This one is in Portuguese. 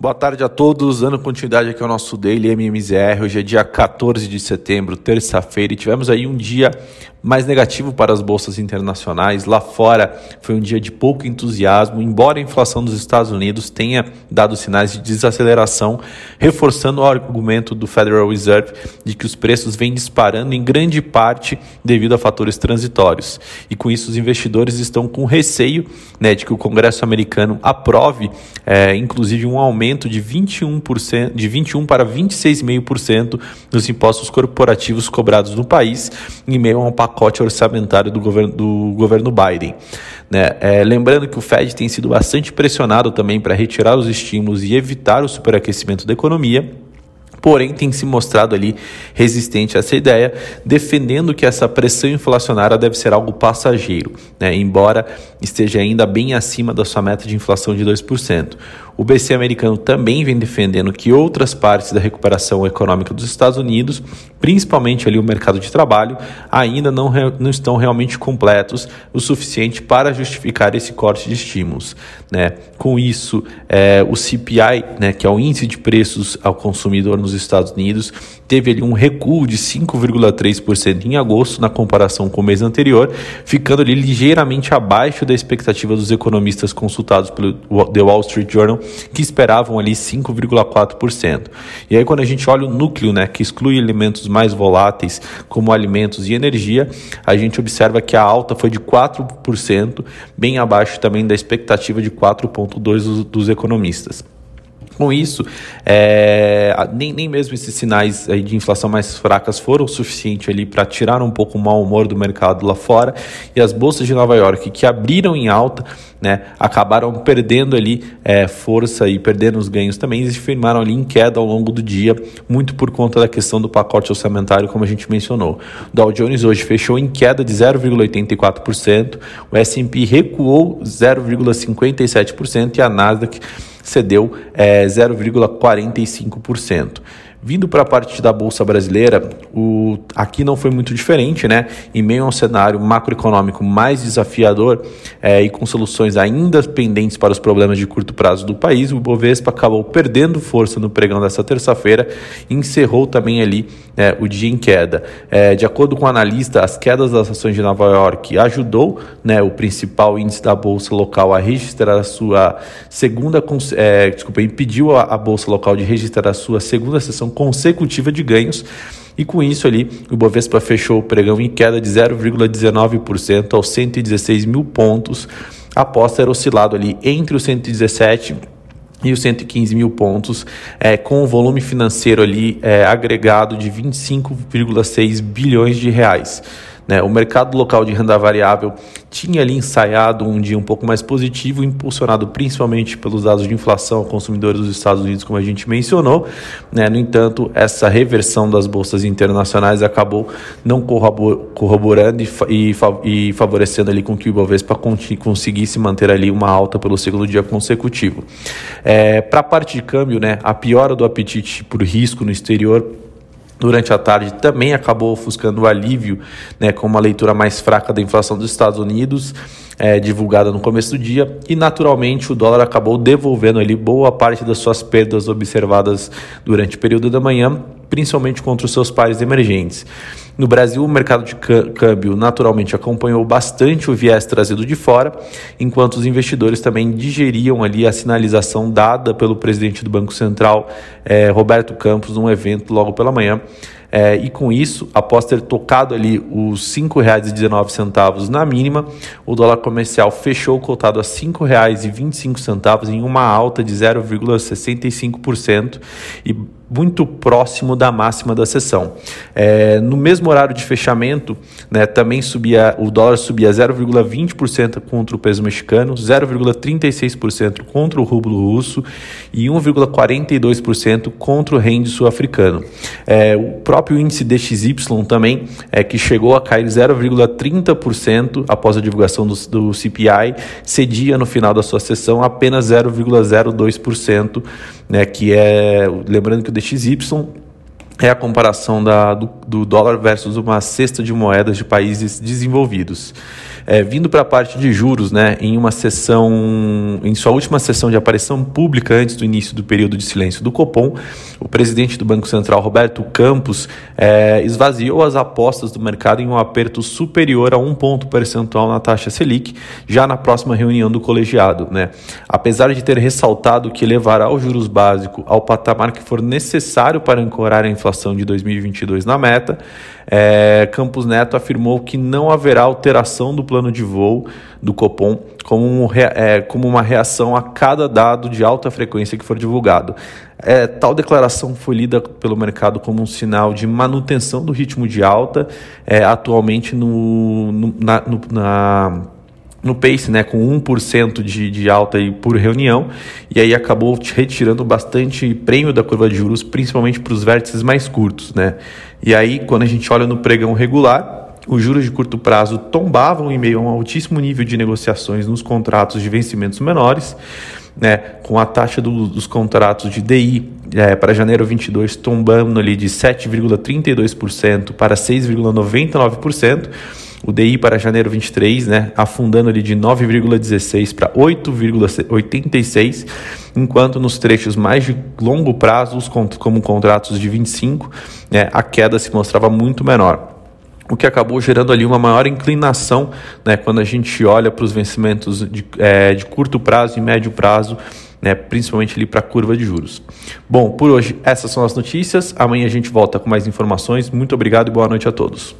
Boa tarde a todos, dando continuidade aqui ao nosso Daily MMZR. Hoje é dia 14 de setembro, terça-feira, e tivemos aí um dia mais negativo para as bolsas internacionais. Lá fora foi um dia de pouco entusiasmo, embora a inflação dos Estados Unidos tenha dado sinais de desaceleração, reforçando o argumento do Federal Reserve de que os preços vêm disparando em grande parte devido a fatores transitórios. E com isso, os investidores estão com receio né, de que o Congresso americano aprove, é, inclusive, um aumento de 21%, de 21 para 26,5% dos impostos corporativos cobrados no país, em meio a um pacote orçamentário do governo, do governo Biden. Né? É, lembrando que o Fed tem sido bastante pressionado também para retirar os estímulos e evitar o superaquecimento da economia porém tem se mostrado ali resistente a essa ideia, defendendo que essa pressão inflacionária deve ser algo passageiro, né? embora esteja ainda bem acima da sua meta de inflação de 2%. O BC americano também vem defendendo que outras partes da recuperação econômica dos Estados Unidos, principalmente ali o mercado de trabalho, ainda não, não estão realmente completos o suficiente para justificar esse corte de estímulos. Né? Com isso, é, o CPI, né, que é o índice de preços ao consumidor nos Estados Unidos, teve ali um recuo de 5,3% em agosto na comparação com o mês anterior, ficando ali ligeiramente abaixo da expectativa dos economistas consultados pelo The Wall Street Journal, que esperavam ali 5,4%. E aí quando a gente olha o núcleo, né, que exclui elementos mais voláteis como alimentos e energia, a gente observa que a alta foi de 4%, bem abaixo também da expectativa de 4,2% dos, dos economistas. Com isso, é, nem, nem mesmo esses sinais de inflação mais fracas foram o suficiente ali para tirar um pouco o mau humor do mercado lá fora e as bolsas de Nova York que abriram em alta, né, acabaram perdendo ali é, força e perdendo os ganhos também e se firmaram ali em queda ao longo do dia, muito por conta da questão do pacote orçamentário, como a gente mencionou. O Dow Jones hoje fechou em queda de 0,84%, o S&P recuou 0,57% e a Nasdaq cedeu é, 0,45%. Vindo para a parte da Bolsa Brasileira, o, aqui não foi muito diferente, né? Em meio a um cenário macroeconômico mais desafiador é, e com soluções ainda pendentes para os problemas de curto prazo do país, o Bovespa acabou perdendo força no pregão dessa terça-feira e encerrou também ali é, o dia em queda. É, de acordo com o analista, as quedas das ações de Nova York ajudou né, o principal índice da Bolsa local a registrar a sua segunda, é, desculpa, impediu a, a Bolsa local de registrar a sua segunda sessão consecutiva de ganhos. E com isso ali, o Bovespa fechou o pregão em queda de 0,19% aos 116 mil pontos, após ter oscilado ali entre os 117 e os 115 mil pontos, é, com o volume financeiro ali é, agregado de 25,6 bilhões de reais. Né? O mercado local de renda variável tinha ali ensaiado um dia um pouco mais positivo, impulsionado principalmente pelos dados de inflação consumidores dos Estados Unidos, como a gente mencionou. Né? No entanto, essa reversão das bolsas internacionais acabou não corroborando e, e favorecendo ali com que o Ibovespa conseguisse manter ali uma alta pelo segundo dia consecutivo. É, Para a parte de câmbio, né, a piora do apetite por risco no exterior durante a tarde também acabou ofuscando o alívio, né, com uma leitura mais fraca da inflação dos Estados Unidos, é, divulgada no começo do dia, e naturalmente o dólar acabou devolvendo ali boa parte das suas perdas observadas durante o período da manhã, principalmente contra os seus pares emergentes. No Brasil, o mercado de câmbio naturalmente acompanhou bastante o viés trazido de fora, enquanto os investidores também digeriam ali a sinalização dada pelo presidente do Banco Central, eh, Roberto Campos, num evento logo pela manhã. É, e com isso, após ter tocado ali os R$ 5,19 na mínima, o dólar comercial fechou cotado a R$ 5,25 em uma alta de 0,65% e muito próximo da máxima da sessão. É, no mesmo horário de fechamento, né, também subia, o dólar subia 0,20% contra o peso mexicano, 0,36% contra o rublo russo e 1,42% contra o rende sul-africano. É, o próprio índice DXY também, é, que chegou a cair 0,30% após a divulgação do, do CPI, cedia no final da sua sessão apenas 0,02%, né, que é, lembrando que o DXY é a comparação da, do, do, dólar versus uma cesta de moedas de países desenvolvidos. É, vindo para a parte de juros, né, em uma sessão, em sua última sessão de aparição pública antes do início do período de silêncio do Copom, o presidente do Banco Central, Roberto Campos, é, esvaziou as apostas do mercado em um aperto superior a um ponto percentual na taxa Selic, já na próxima reunião do colegiado. Né. Apesar de ter ressaltado que levará o juros básico ao patamar que for necessário para ancorar a inflação de 2022 na meta, é, Campos Neto afirmou que não haverá alteração do plano de voo do Copom como, um, é, como uma reação a cada dado de alta frequência que for divulgado. É, tal declaração foi lida pelo mercado como um sinal de manutenção do ritmo de alta, é, atualmente no, no, na, no, na no pace, né, com 1% de, de alta aí por reunião, e aí acabou retirando bastante prêmio da curva de juros, principalmente para os vértices mais curtos. Né? E aí, quando a gente olha no pregão regular, os juros de curto prazo tombavam em meio a um altíssimo nível de negociações nos contratos de vencimentos menores, né, com a taxa do, dos contratos de DI é, para janeiro 22 tombando ali de 7,32% para 6,99%, o DI para janeiro 23, né, afundando ali de 9,16 para 8,86, enquanto nos trechos mais de longo prazo, como contratos de 25, né, a queda se mostrava muito menor o que acabou gerando ali uma maior inclinação né, quando a gente olha para os vencimentos de, é, de curto prazo e médio prazo, né, principalmente ali para a curva de juros. Bom, por hoje essas são as notícias. Amanhã a gente volta com mais informações. Muito obrigado e boa noite a todos.